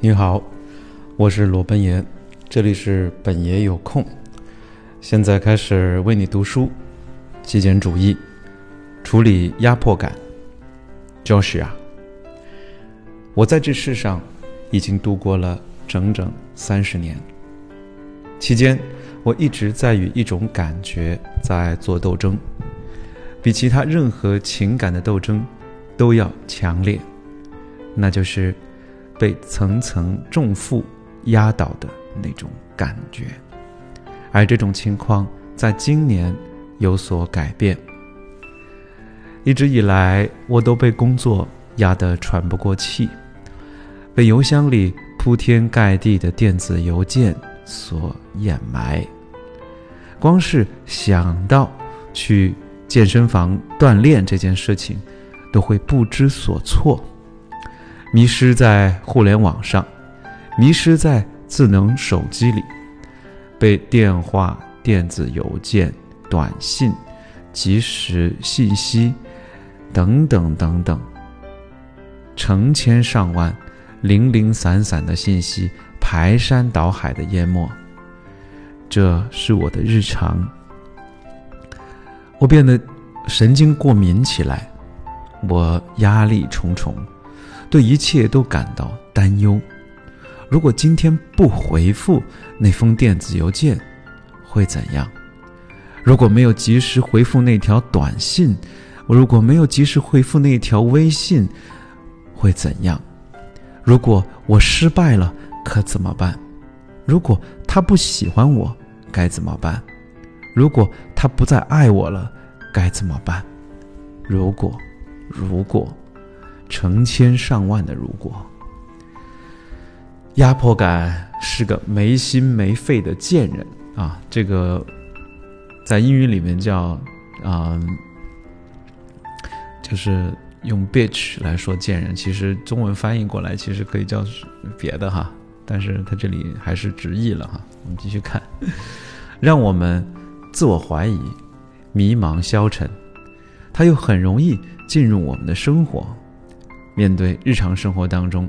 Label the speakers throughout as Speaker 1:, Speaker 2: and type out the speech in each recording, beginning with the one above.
Speaker 1: 你好，我是罗本爷，这里是本爷有空。现在开始为你读书。极简主义，处理压迫感。Joshua，我在这世上已经度过了整整三十年，期间我一直在与一种感觉在做斗争，比其他任何情感的斗争都要强烈，那就是被层层重负压倒的那种感觉，而这种情况在今年。有所改变。一直以来，我都被工作压得喘不过气，被邮箱里铺天盖地的电子邮件所掩埋。光是想到去健身房锻炼这件事情，都会不知所措，迷失在互联网上，迷失在智能手机里，被电话、电子邮件。短信、即时信息等等等等，成千上万、零零散散的信息排山倒海的淹没，这是我的日常。我变得神经过敏起来，我压力重重，对一切都感到担忧。如果今天不回复那封电子邮件，会怎样？如果没有及时回复那条短信，我如果没有及时回复那条微信，会怎样？如果我失败了，可怎么办？如果他不喜欢我，该怎么办？如果他不再爱我了，该怎么办？如果，如果，成千上万的如果，压迫感是个没心没肺的贱人啊！这个。在英语里面叫，啊，就是用 bitch 来说贱人，其实中文翻译过来其实可以叫别的哈，但是他这里还是直译了哈。我们继续看，让我们自我怀疑、迷茫、消沉，他又很容易进入我们的生活。面对日常生活当中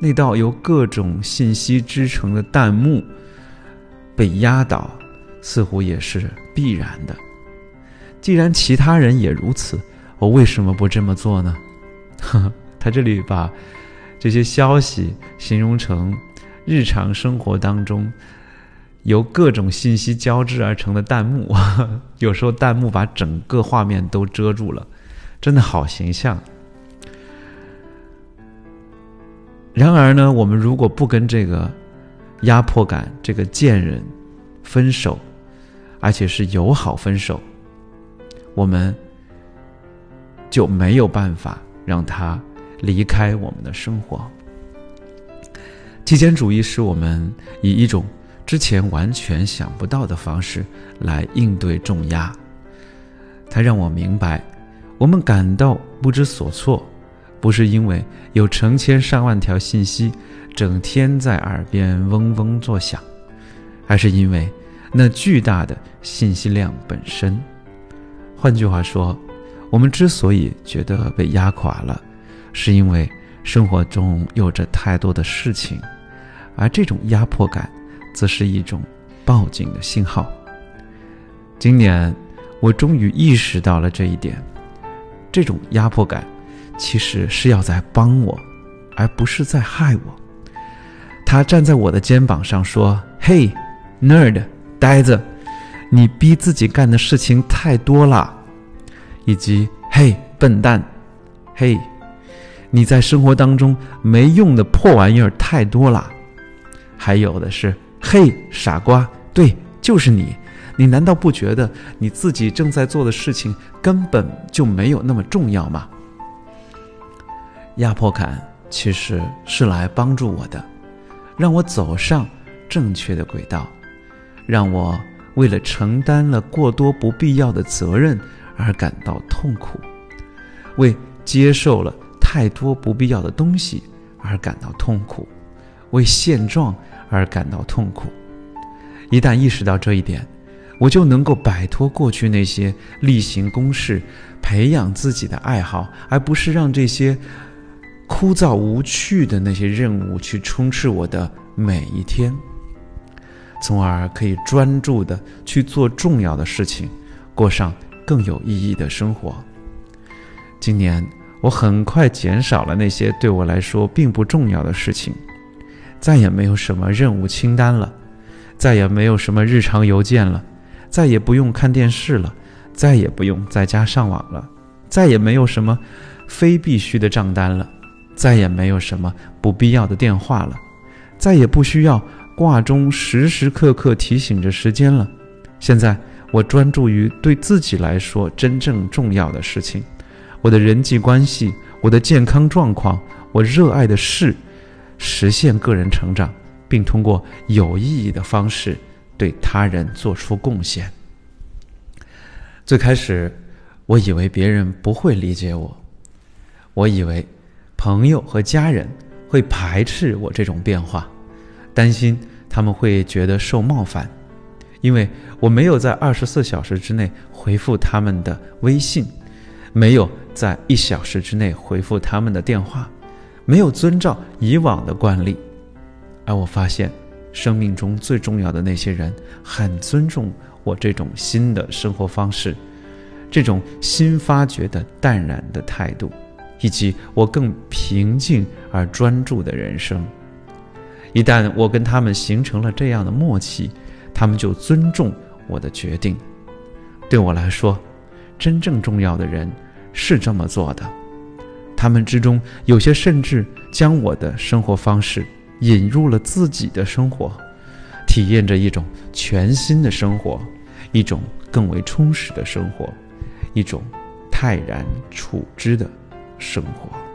Speaker 1: 那道由各种信息织成的弹幕，被压倒。似乎也是必然的。既然其他人也如此，我为什么不这么做呢？他这里把这些消息形容成日常生活当中由各种信息交织而成的弹幕，有时候弹幕把整个画面都遮住了，真的好形象。然而呢，我们如果不跟这个压迫感、这个贱人分手，而且是友好分手，我们就没有办法让他离开我们的生活。极简主义是我们以一种之前完全想不到的方式来应对重压。它让我明白，我们感到不知所措，不是因为有成千上万条信息整天在耳边嗡嗡作响，而是因为。那巨大的信息量本身，换句话说，我们之所以觉得被压垮了，是因为生活中有着太多的事情，而这种压迫感，则是一种报警的信号。今年，我终于意识到了这一点：这种压迫感，其实是要在帮我，而不是在害我。他站在我的肩膀上说：“嘿，nerd。”呆子，你逼自己干的事情太多了，以及嘿，笨蛋，嘿，你在生活当中没用的破玩意儿太多了，还有的是嘿，傻瓜，对，就是你，你难道不觉得你自己正在做的事情根本就没有那么重要吗？压迫感其实是来帮助我的，让我走上正确的轨道。让我为了承担了过多不必要的责任而感到痛苦，为接受了太多不必要的东西而感到痛苦，为现状而感到痛苦。一旦意识到这一点，我就能够摆脱过去那些例行公事，培养自己的爱好，而不是让这些枯燥无趣的那些任务去充斥我的每一天，从而可以专注的去做重要的事情，过上更有意义的生活。今年我很快减少了那些对我来说并不重要的事情，再也没有什么任务清单了，再也没有什么日常邮件了。再也不用看电视了，再也不用在家上网了，再也没有什么非必须的账单了，再也没有什么不必要的电话了，再也不需要挂钟时时刻刻提醒着时间了。现在我专注于对自己来说真正重要的事情：我的人际关系、我的健康状况、我热爱的事，实现个人成长，并通过有意义的方式。对他人做出贡献。最开始，我以为别人不会理解我，我以为朋友和家人会排斥我这种变化，担心他们会觉得受冒犯，因为我没有在二十四小时之内回复他们的微信，没有在一小时之内回复他们的电话，没有遵照以往的惯例，而我发现。生命中最重要的那些人很尊重我这种新的生活方式，这种新发掘的淡然的态度，以及我更平静而专注的人生。一旦我跟他们形成了这样的默契，他们就尊重我的决定。对我来说，真正重要的人是这么做的。他们之中有些甚至将我的生活方式。引入了自己的生活，体验着一种全新的生活，一种更为充实的生活，一种泰然处之的生活。